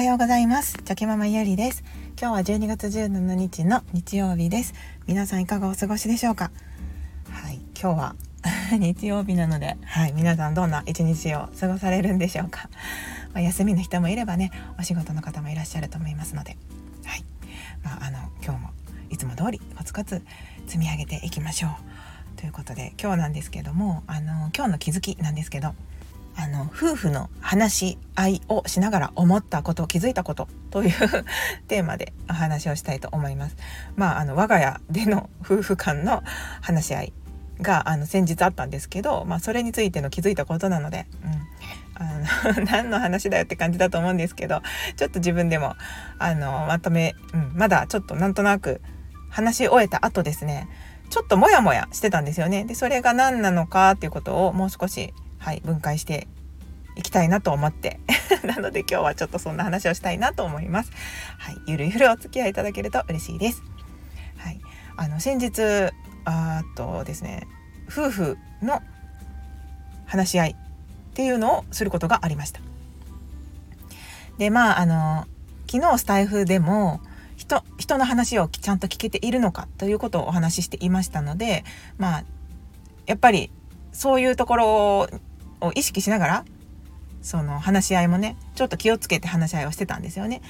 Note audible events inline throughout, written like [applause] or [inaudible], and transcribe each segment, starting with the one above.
はようございます。チョキママゆりです。今日は12月17日の日曜日です。皆さんいかがお過ごしでしょうか？はい今日は [laughs] 日曜日なのではい皆さんどんな一日を過ごされるんでしょうか、まあ、休みの人もいればねお仕事の方もいらっしゃると思いますので。はいまああの今日もいつも通りコツコツ積み上げていきましょう。ということで今日なんですけどもあの今日の気づきなんですけどあの夫婦の話し合いをしながら思ったこと気づいたことという [laughs] テーマでお話をしたいと思います。まああの我が家での夫婦間の話し合いがあの先日あったんですけど、まあ、それについての気づいたことなので、うん、あの [laughs] 何の話だよって感じだと思うんですけどちょっと自分でもあのまとめ、うん、まだちょっとなんとなく話し終えた後ですねちょっとモヤモヤしてたんですよね。でそれが何なのかっていうことをもう少しはい、分解していきたいなと思って [laughs] なので今日はちょっとそんな話をしたいなと思います。はい、ゆるゆるお付き合いいただけると嬉しいです。はい、あの先日あとですね夫婦の話し合いっていうのをすることがありました。でまああの昨日スタイフでも人人の話をちゃんと聞けているのかということをお話ししていましたのでまあやっぱりそういうところを意識しながらその話し合いもねちょっと気をつけて話し合いをしてたんですよね。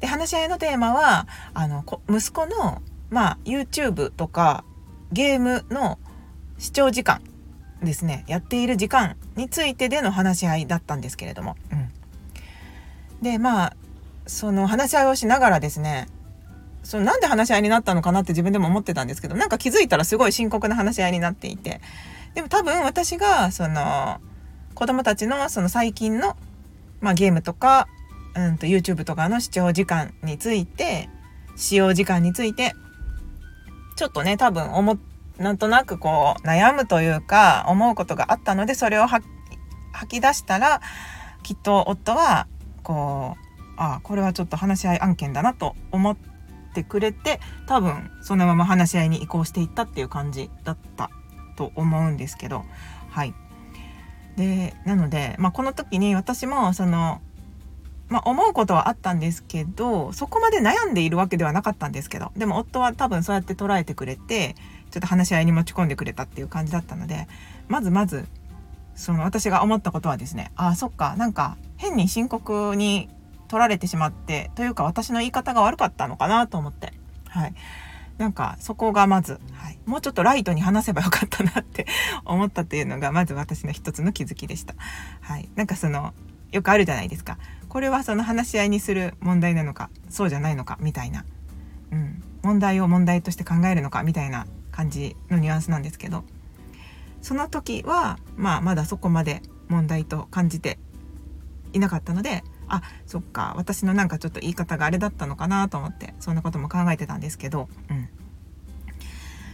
で話し合いのテーマはあの息子の、まあ、YouTube とかゲームの視聴時間ですねやっている時間についてでの話し合いだったんですけれども。うん、でまあその話し合いをしながらですねそのなんで話し合いになったのかなって自分でも思ってたんですけどなんか気づいたらすごい深刻な話し合いになっていてでも多分私がその子供たちのその最近の、まあ、ゲームとか、うんと、YouTube とかの視聴時間について使用時間についてちょっとね多分思なんとなくこう悩むというか思うことがあったのでそれを吐き出したらきっと夫はこうああこれはちょっと話し合い案件だなと思ってくれて多分そのまま話し合いに移行していったっていう感じだったと思うんですけどはい。でなので、まあ、この時に私もその、まあ、思うことはあったんですけどそこまで悩んでいるわけではなかったんですけどでも夫は多分そうやって捉えてくれてちょっと話し合いに持ち込んでくれたっていう感じだったのでまずまずその私が思ったことはですねああそっかなんか変に深刻に取られてしまってというか私の言い方が悪かったのかなと思って。はい。なんかそこがまず、はい、もうちょっとライトに話せばよかったなって [laughs] 思ったっていうのがまず私の一つの気づきでした。はい、なんかそのよくあるじゃないですか。これはその話し合いにする問題なのかそうじゃないのかみたいな、うん、問題を問題として考えるのかみたいな感じのニュアンスなんですけど。その時は、まあ、まだそこまで問題と感じていなかったのであそっか。私のなんかちょっと言い方があれだったのかなと思ってそんなことも考えてたんですけど、うん、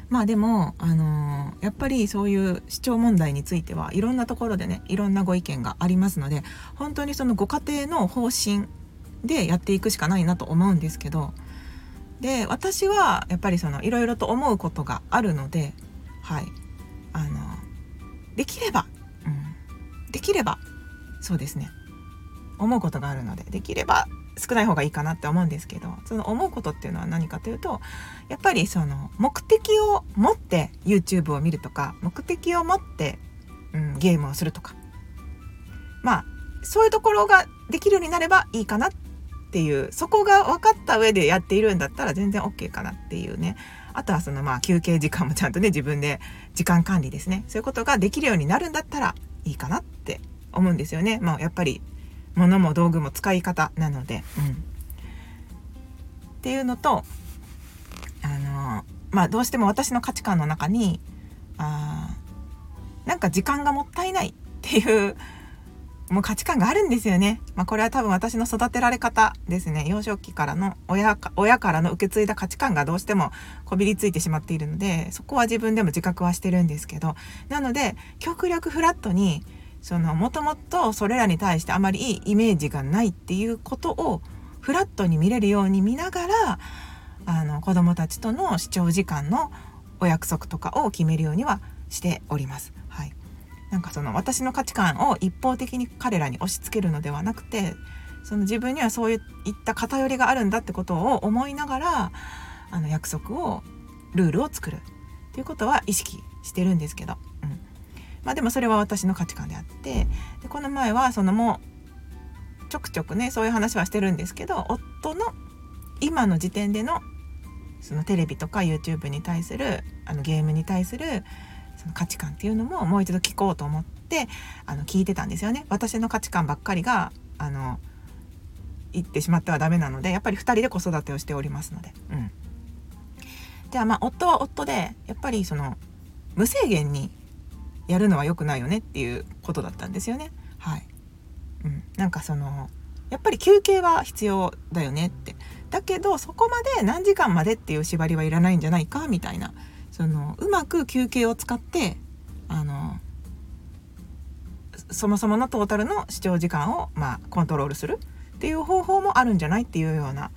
まあでも、あのー、やっぱりそういう市長問題についてはいろんなところでねいろんなご意見がありますので本当にそのご家庭の方針でやっていくしかないなと思うんですけどで私はやっぱりそのいろいろと思うことがあるのではい。あのできれば、うん、できればそうですね。思うことがあるのでできれば少ない方がいいかなって思うんですけどその思うことっていうのは何かというとやっぱりその目的を持って YouTube を見るとか目的を持って、うん、ゲームをするとか。まあそういうところができるようになればいいかなっていうそこが分かった上でやっているんだったら全然 OK かなっていうね。あとはそのまあ休憩時間もちゃんとね自分で時間管理ですね。そういうことができるようになるんだったらいいかなって思うんですよね。まあ、やっぱり物も道具も使い方なので、うん、っていうのとあのまあどうしても私の価値観の中にあなんか時間がもったいないっていうもう価値観があるんですよね。まあ、これは多分私の育てられ方ですね。幼少期からの親か親からの受け継いだ価値観がどうしてもこびりついてしまっているので、そこは自分でも自覚はしてるんですけど、なので極力フラットにそのもともとそれらに対してあまりいいイメージがないっていうことをフラットに見れるように見ながらあの子どもたちとの視聴時間のお約束とかを決めるようにはしております。はい、なんかその私の価値観を一方的に彼らに押し付けるのではなくてその自分にはそういった偏りがあるんだってことを思いながらあの約束をルールを作るっていうことは意識してるんですけど、まあでもそれは私の価値観であってでこの前はそのもうちょくちょくねそういう話はしてるんですけど夫の今の時点でのそのテレビとか YouTube に対するあのゲームに対するその価値観っていうのももう一度聞こうと思ってあの聞いてたんですよね。私の価値観ばっかりがあの言ってしまってはダメなのでやっぱり2人で子育てをしておりますので。うん、じゃまあ夫は夫でやっぱりその無制限にやるのは良くないよねっていうことだったんですよね。はい、うん、なんかそのやっぱり休憩は必要だよねって。だけどそこまで何時間までっていう縛りはいらないんじゃないかみたいな。そのうまく休憩を使ってあのそもそものトータルの視聴時間を、まあ、コントロールするっていう方法もあるんじゃないっていうような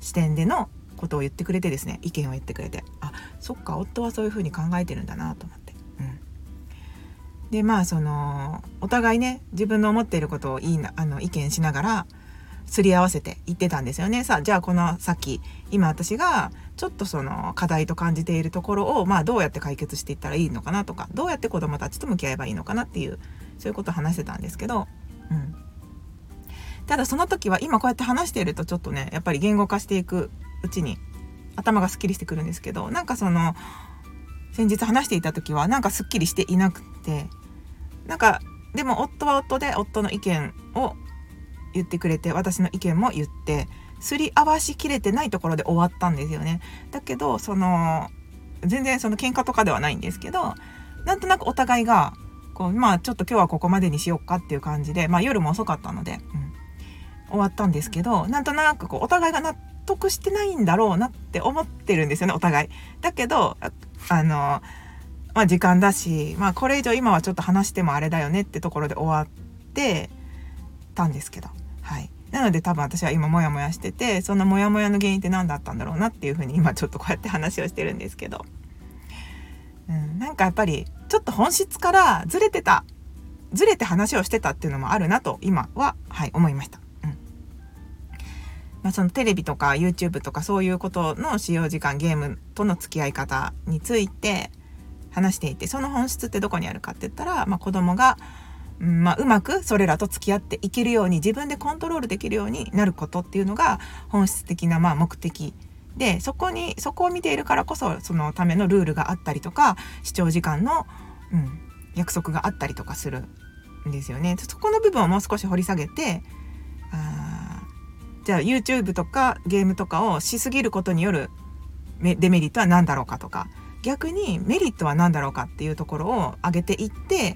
視点でのことを言ってくれてですね意見を言ってくれて。あそっか夫はそういうふうに考えてるんだなと思って。でまあそのお互いね自分の思っていることをいいなあの意見しながらすり合わせて言ってたんですよね。さあじゃあこの先今私がちょっとその課題と感じているところをまあどうやって解決していったらいいのかなとかどうやって子どもたちと向き合えばいいのかなっていうそういうことを話してたんですけど、うん、ただその時は今こうやって話しているとちょっとねやっぱり言語化していくうちに頭がすっきりしてくるんですけどなんかその先日話していた時はなんかすっきりしていなくてなんかでも夫は夫で夫の意見を言ってくれて私の意見も言ってすり合わしきれてないところで終わったんですよね。だけどその全然その喧嘩とかではないんですけどなんとなくお互いがこうまあちょっと今日はここまでにしようかっていう感じで、まあ、夜も遅かったので、うん、終わったんですけどなんとなくこうお互いが納得してないんだろうなって思ってるんですよねお互い。だけどあのまあ時間だし、まあ、これ以上今はちょっと話してもあれだよねってところで終わってたんですけどはい。なので多分私は今モヤモヤしててそのモヤモヤの原因って何だったんだろうなっていうふうに今ちょっとこうやって話をしてるんですけど、うん、なんかやっぱりちょっと本質からずれてたずれて話をしてたっていうのもあるなと今ははい思いました。うんまあ、そのテレビとか YouTube とかそういうことの使用時間ゲームとの付き合い方について話していてその本質ってどこにあるかって言ったら、まあ、子供がうんまあ、うまくそれらと付き合っていけるように自分でコントロールできるようになることっていうのが本質的なまあ目的でそこにそこを見ているからこそそのためのルールがあったりとか視聴時間の、うん、約束があったりとかするんですよね。そこの部分をもう少し掘り下げてあじゃあ YouTube とかゲームとかをしすぎることによるデメリットは何だろうかとか逆にメリットは何だろうかっていうところを上げていって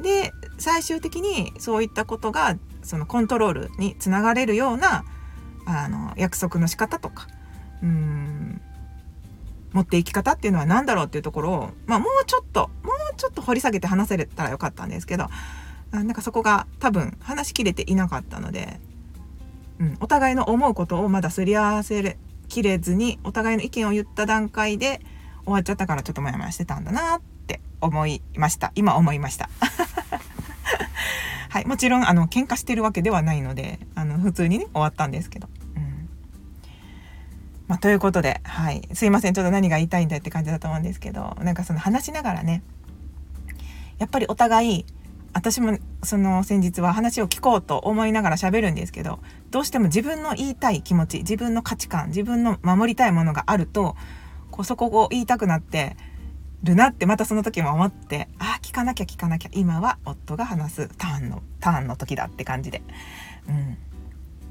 で最終的にそういったことがそのコントロールにつながれるようなあの約束の仕方とかうん持っていき方っていうのは何だろうっていうところを、まあ、もうちょっともうちょっと掘り下げて話せれたらよかったんですけどなんかそこが多分話しきれていなかったので、うん、お互いの思うことをまだすり合わせきれずにお互いの意見を言った段階で終わっちゃったからちょっとモヤモヤしてたんだなって思いました。今思いました。[laughs] はいもちろんあの喧嘩してるわけではないのであの普通にね終わったんですけど。うん。まあ、ということで、はい、すいませんちょっと何が言いたいんだって感じだと思うんですけどなんかその話しながらねやっぱりお互い私もその先日は話を聞こうと思いながら喋るんですけどどうしても自分の言いたい気持ち自分の価値観自分の守りたいものがあるとこそこを言いたくなってるなってまたその時も思ってああ聞かなきゃ聞かなきゃ今は夫が話すターンのターンの時だって感じで。うん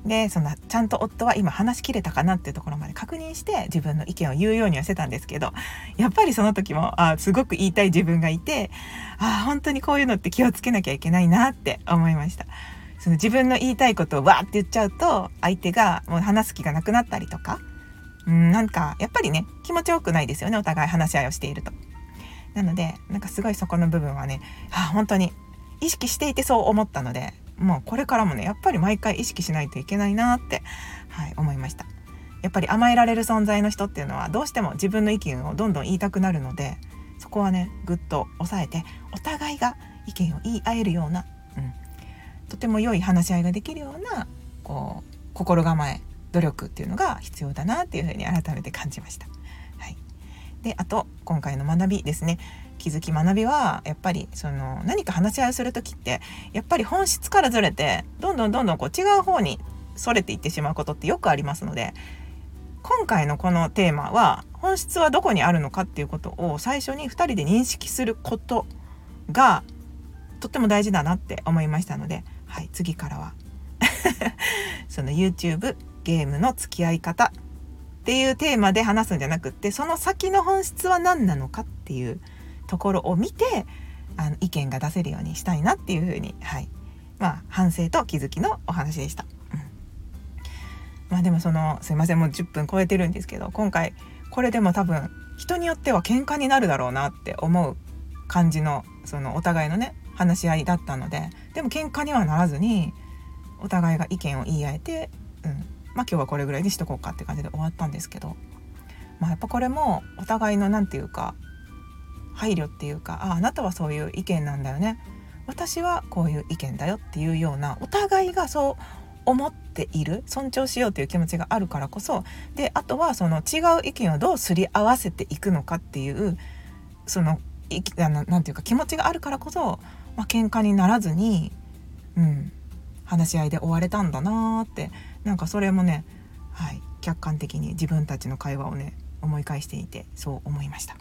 でそのちゃんと夫は今話しきれたかなっていうところまで確認して自分の意見を言うようにはしてたんですけどやっぱりその時もあすごく言いたい自分がいてあ本当にこういうのって気をつけなきゃいけないなって思いました。その自分の言いたいことをわーって言っちゃうと相手がもう話す気がなくなったりとかうんなんかやっぱりね気持ちよくないですよねお互い話し合いをしていると。なのでなんかすごいそこの部分はねあ本当に意識していてそう思ったのでもうこれからもねやっぱり毎回意識しないといけないなって、はい、思いましたやっぱり甘えられる存在の人っていうのはどうしても自分の意見をどんどん言いたくなるのでそこはねぐっと抑えてお互いが意見を言い合えるような、うん、とても良い話し合いができるようなこう心構え努力っていうのが必要だなっていうふうに改めて感じました。はい、であと今回の学びですね。気づき学びはやっぱりその何か話し合いをする時ってやっぱり本質からずれてどんどんどんどんこう違う方にそれていってしまうことってよくありますので今回のこのテーマは本質はどこにあるのかっていうことを最初に2人で認識することがとっても大事だなって思いましたので、はい、次からは。[laughs] その YouTube ゲームの付き合い方っていうテーマで話すんじゃなくってその先の本質は何なのかっていうところを見てあの意見が出せるようにしたいなっていうふうに、はいまあ、反省と気づきのお話でした。うん、まあでもそのすいませんもう10分超えてるんですけど今回これでも多分人によっては喧嘩になるだろうなって思う感じのそのお互いのね話し合いだったのででも喧嘩にはならずにお互いが意見を言い合えて、まあ今日はこれぐらいにしとこうかって感じで終わったんですけど、まあ、やっぱこれもお互いの何て言うか配慮っていうかああなたはそういう意見なんだよね。私はこういう意見だよっていうようなお互いがそう思っている尊重しようという気持ちがあるからこそであとはその違う意見をどうすり合わせていくのかっていうそのあのなていうか気持ちがあるからこそ、まあ喧嘩にならずに、うん、話し合いで終われたんだなーってなんかそれもね、はい、客観的に自分たちの会話をね思い返していてそう思いました。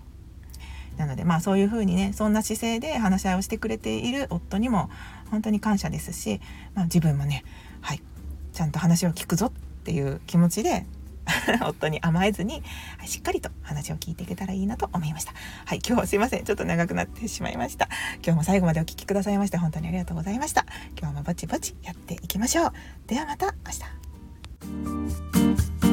なのでまあそういうふうにねそんな姿勢で話し合いをしてくれている夫にも本当に感謝ですし、まあ、自分もねはいちゃんと話を聞くぞっていう気持ちで [laughs] 夫に甘えずに、はい、しっかりと話を聞いていけたらいいなと思いました。はい、今日はすいません。ちょっと長くなってしまいました。今日も最後までお聴きくださいまして本当にありがとうございました。今日もぼちぼちやっていきましょう。ではまた明日。Thank you.